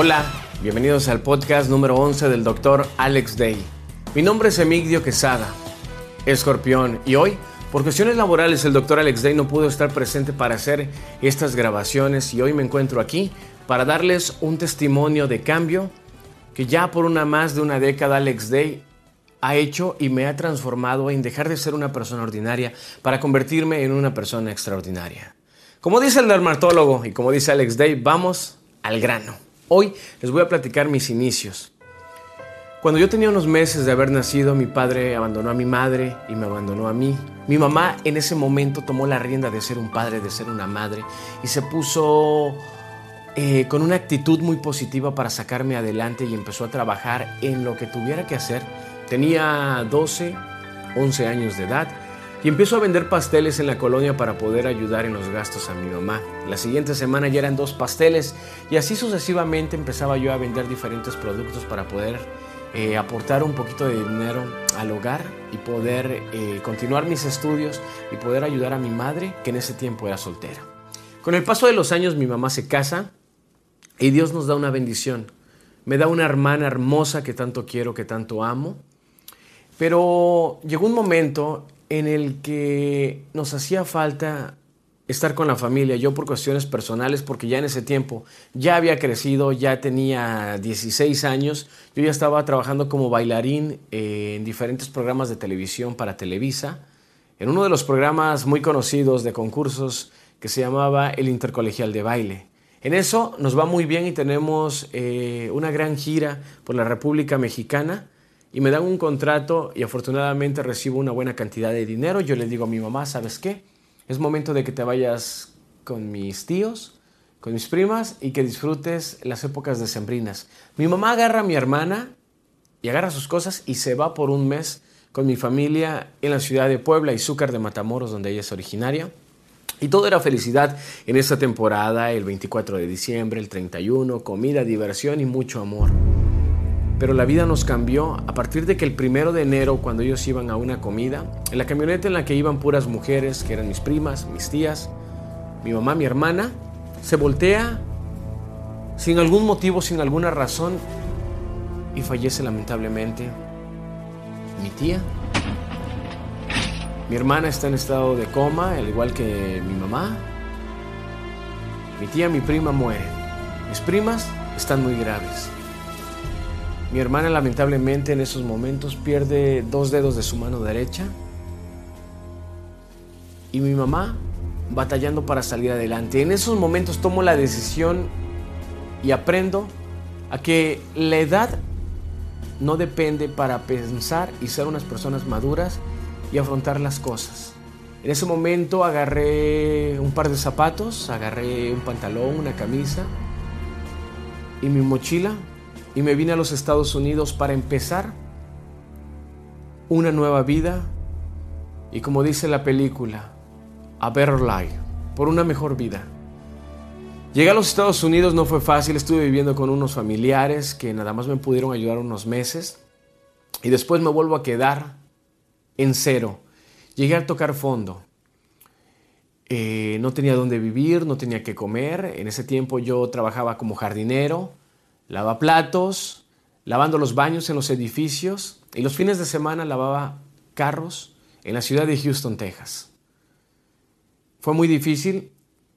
Hola, bienvenidos al podcast número 11 del Dr. Alex Day. Mi nombre es Emigdio Quesada, escorpión, y hoy, por cuestiones laborales, el Dr. Alex Day no pudo estar presente para hacer estas grabaciones y hoy me encuentro aquí para darles un testimonio de cambio que ya por una más de una década Alex Day ha hecho y me ha transformado en dejar de ser una persona ordinaria para convertirme en una persona extraordinaria. Como dice el dermatólogo y como dice Alex Day, vamos al grano. Hoy les voy a platicar mis inicios. Cuando yo tenía unos meses de haber nacido, mi padre abandonó a mi madre y me abandonó a mí. Mi mamá en ese momento tomó la rienda de ser un padre, de ser una madre y se puso eh, con una actitud muy positiva para sacarme adelante y empezó a trabajar en lo que tuviera que hacer. Tenía 12, 11 años de edad y empiezo a vender pasteles en la colonia para poder ayudar en los gastos a mi mamá. La siguiente semana ya eran dos pasteles y así sucesivamente empezaba yo a vender diferentes productos para poder eh, aportar un poquito de dinero al hogar y poder eh, continuar mis estudios y poder ayudar a mi madre que en ese tiempo era soltera. Con el paso de los años mi mamá se casa y Dios nos da una bendición. Me da una hermana hermosa que tanto quiero, que tanto amo. Pero llegó un momento en el que nos hacía falta estar con la familia, yo por cuestiones personales, porque ya en ese tiempo ya había crecido, ya tenía 16 años, yo ya estaba trabajando como bailarín eh, en diferentes programas de televisión para Televisa, en uno de los programas muy conocidos de concursos que se llamaba el Intercolegial de Baile. En eso nos va muy bien y tenemos eh, una gran gira por la República Mexicana, y me dan un contrato y afortunadamente recibo una buena cantidad de dinero. Yo le digo a mi mamá, ¿sabes qué? Es momento de que te vayas con mis tíos, con mis primas y que disfrutes las épocas decembrinas. Mi mamá agarra a mi hermana y agarra sus cosas y se va por un mes con mi familia en la ciudad de Puebla, y Zúcar de Matamoros, donde ella es originaria. Y todo era felicidad en esta temporada, el 24 de diciembre, el 31, comida, diversión y mucho amor. Pero la vida nos cambió a partir de que el primero de enero, cuando ellos iban a una comida, en la camioneta en la que iban puras mujeres, que eran mis primas, mis tías, mi mamá, mi hermana, se voltea sin algún motivo, sin alguna razón, y fallece lamentablemente mi tía. Mi hermana está en estado de coma, al igual que mi mamá. Mi tía, mi prima mueren. Mis primas están muy graves. Mi hermana lamentablemente en esos momentos pierde dos dedos de su mano derecha. Y mi mamá batallando para salir adelante. En esos momentos tomo la decisión y aprendo a que la edad no depende para pensar y ser unas personas maduras y afrontar las cosas. En ese momento agarré un par de zapatos, agarré un pantalón, una camisa y mi mochila y me vine a los Estados Unidos para empezar una nueva vida y como dice la película, a Better Life, por una mejor vida. Llegué a los Estados Unidos, no fue fácil, estuve viviendo con unos familiares que nada más me pudieron ayudar unos meses y después me vuelvo a quedar en cero. Llegué a tocar fondo. Eh, no tenía dónde vivir, no tenía que comer. En ese tiempo yo trabajaba como jardinero, lavaba platos, lavando los baños en los edificios y los fines de semana lavaba carros en la ciudad de Houston, Texas. Fue muy difícil,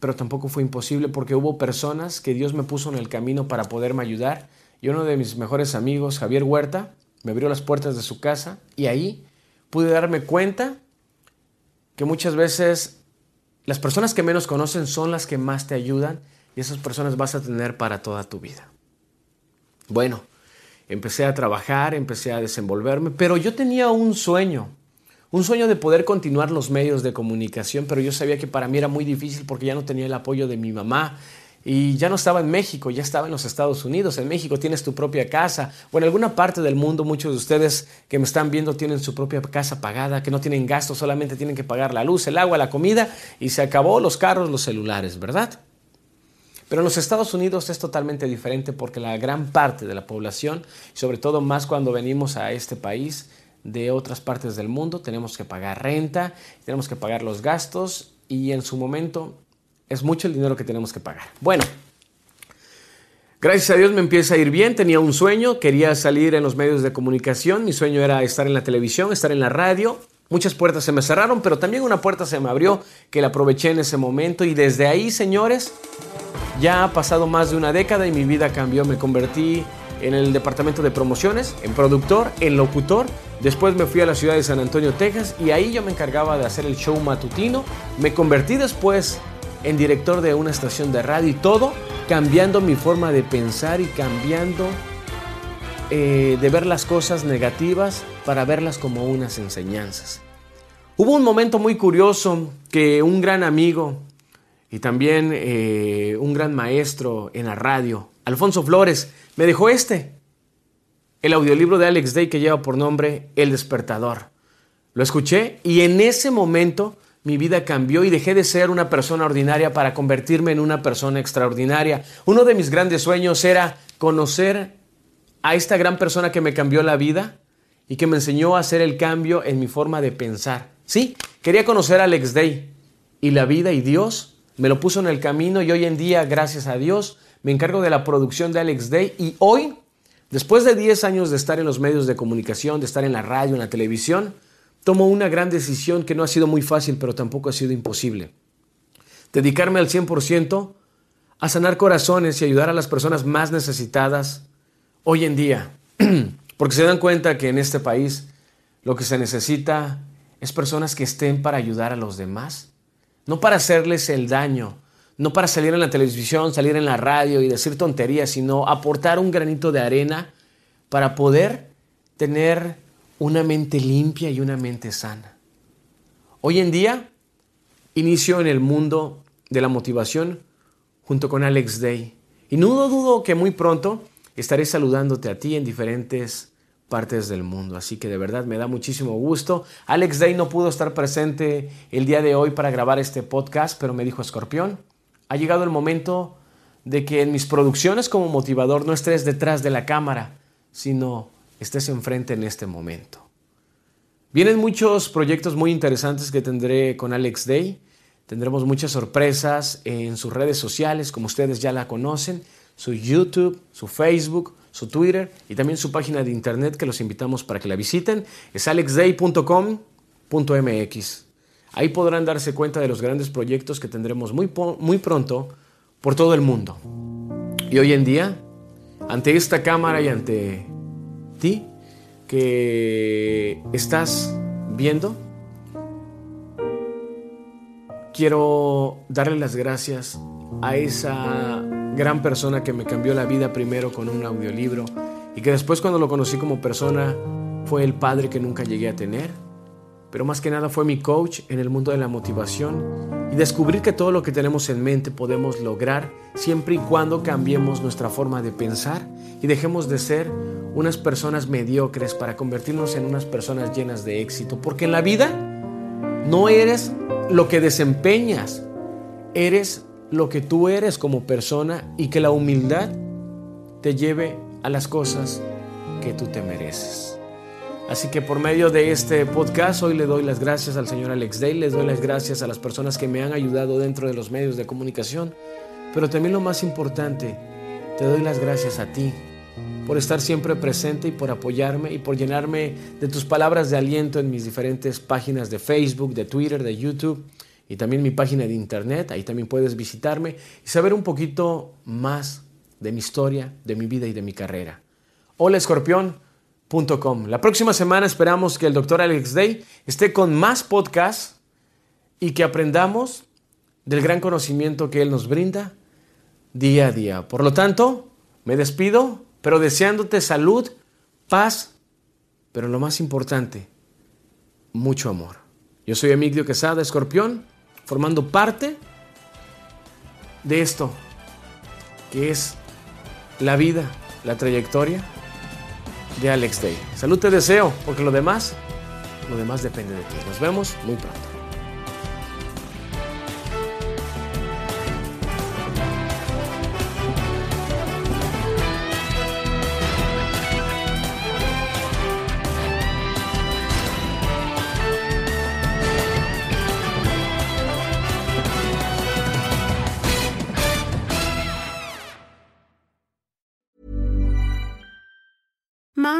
pero tampoco fue imposible porque hubo personas que Dios me puso en el camino para poderme ayudar. Y uno de mis mejores amigos, Javier Huerta, me abrió las puertas de su casa y ahí pude darme cuenta que muchas veces las personas que menos conocen son las que más te ayudan y esas personas vas a tener para toda tu vida. Bueno, empecé a trabajar, empecé a desenvolverme, pero yo tenía un sueño, un sueño de poder continuar los medios de comunicación, pero yo sabía que para mí era muy difícil porque ya no tenía el apoyo de mi mamá, y ya no estaba en México, ya estaba en los Estados Unidos. En México tienes tu propia casa. O en alguna parte del mundo, muchos de ustedes que me están viendo tienen su propia casa pagada, que no tienen gastos, solamente tienen que pagar la luz, el agua, la comida y se acabó los carros, los celulares, ¿verdad? Pero en los Estados Unidos es totalmente diferente porque la gran parte de la población, sobre todo más cuando venimos a este país de otras partes del mundo, tenemos que pagar renta, tenemos que pagar los gastos y en su momento es mucho el dinero que tenemos que pagar. Bueno, gracias a Dios me empieza a ir bien, tenía un sueño, quería salir en los medios de comunicación, mi sueño era estar en la televisión, estar en la radio. Muchas puertas se me cerraron, pero también una puerta se me abrió que la aproveché en ese momento y desde ahí, señores, ya ha pasado más de una década y mi vida cambió, me convertí en el departamento de promociones, en productor, en locutor. Después me fui a la ciudad de San Antonio, Texas, y ahí yo me encargaba de hacer el show matutino. Me convertí después en director de una estación de radio y todo, cambiando mi forma de pensar y cambiando eh, de ver las cosas negativas para verlas como unas enseñanzas. Hubo un momento muy curioso que un gran amigo y también eh, un gran maestro en la radio, Alfonso Flores, me dejó este, el audiolibro de Alex Day que lleva por nombre El despertador. Lo escuché y en ese momento mi vida cambió y dejé de ser una persona ordinaria para convertirme en una persona extraordinaria. Uno de mis grandes sueños era conocer a esta gran persona que me cambió la vida y que me enseñó a hacer el cambio en mi forma de pensar. Sí, quería conocer a Alex Day y la vida y Dios me lo puso en el camino y hoy en día, gracias a Dios, me encargo de la producción de Alex Day y hoy, después de 10 años de estar en los medios de comunicación, de estar en la radio, en la televisión, tomo una gran decisión que no ha sido muy fácil, pero tampoco ha sido imposible. Dedicarme al 100% a sanar corazones y ayudar a las personas más necesitadas hoy en día. Porque se dan cuenta que en este país lo que se necesita es personas que estén para ayudar a los demás, no para hacerles el daño, no para salir en la televisión, salir en la radio y decir tonterías, sino aportar un granito de arena para poder tener una mente limpia y una mente sana. Hoy en día inicio en el mundo de la motivación junto con Alex Day. Y no dudo que muy pronto estaré saludándote a ti en diferentes partes del mundo. Así que de verdad me da muchísimo gusto. Alex Day no pudo estar presente el día de hoy para grabar este podcast, pero me dijo Escorpión, ha llegado el momento de que en mis producciones como motivador no estés detrás de la cámara, sino estés enfrente en este momento. Vienen muchos proyectos muy interesantes que tendré con Alex Day. Tendremos muchas sorpresas en sus redes sociales, como ustedes ya la conocen, su YouTube, su Facebook, su Twitter y también su página de internet que los invitamos para que la visiten. Es alexday.com.mx. Ahí podrán darse cuenta de los grandes proyectos que tendremos muy, muy pronto por todo el mundo. Y hoy en día, ante esta cámara y ante ti que estás viendo, quiero darle las gracias a esa gran persona que me cambió la vida primero con un audiolibro y que después cuando lo conocí como persona fue el padre que nunca llegué a tener, pero más que nada fue mi coach en el mundo de la motivación y descubrir que todo lo que tenemos en mente podemos lograr siempre y cuando cambiemos nuestra forma de pensar y dejemos de ser unas personas mediocres para convertirnos en unas personas llenas de éxito. Porque en la vida no eres lo que desempeñas, eres lo que tú eres como persona y que la humildad te lleve a las cosas que tú te mereces. Así que por medio de este podcast hoy le doy las gracias al señor Alex Day, les doy las gracias a las personas que me han ayudado dentro de los medios de comunicación, pero también lo más importante, te doy las gracias a ti por estar siempre presente y por apoyarme y por llenarme de tus palabras de aliento en mis diferentes páginas de Facebook, de Twitter, de YouTube y también mi página de internet. Ahí también puedes visitarme y saber un poquito más de mi historia, de mi vida y de mi carrera. Hola escorpión.com. La próxima semana esperamos que el doctor Alex Day esté con más podcasts y que aprendamos del gran conocimiento que él nos brinda día a día. Por lo tanto, me despido, pero deseándote salud, paz, pero lo más importante, mucho amor. Yo soy Emilio Quesada, escorpión, formando parte de esto, que es la vida, la trayectoria de Alex Day. Salud te deseo, porque lo demás, lo demás depende de ti. Nos vemos muy pronto.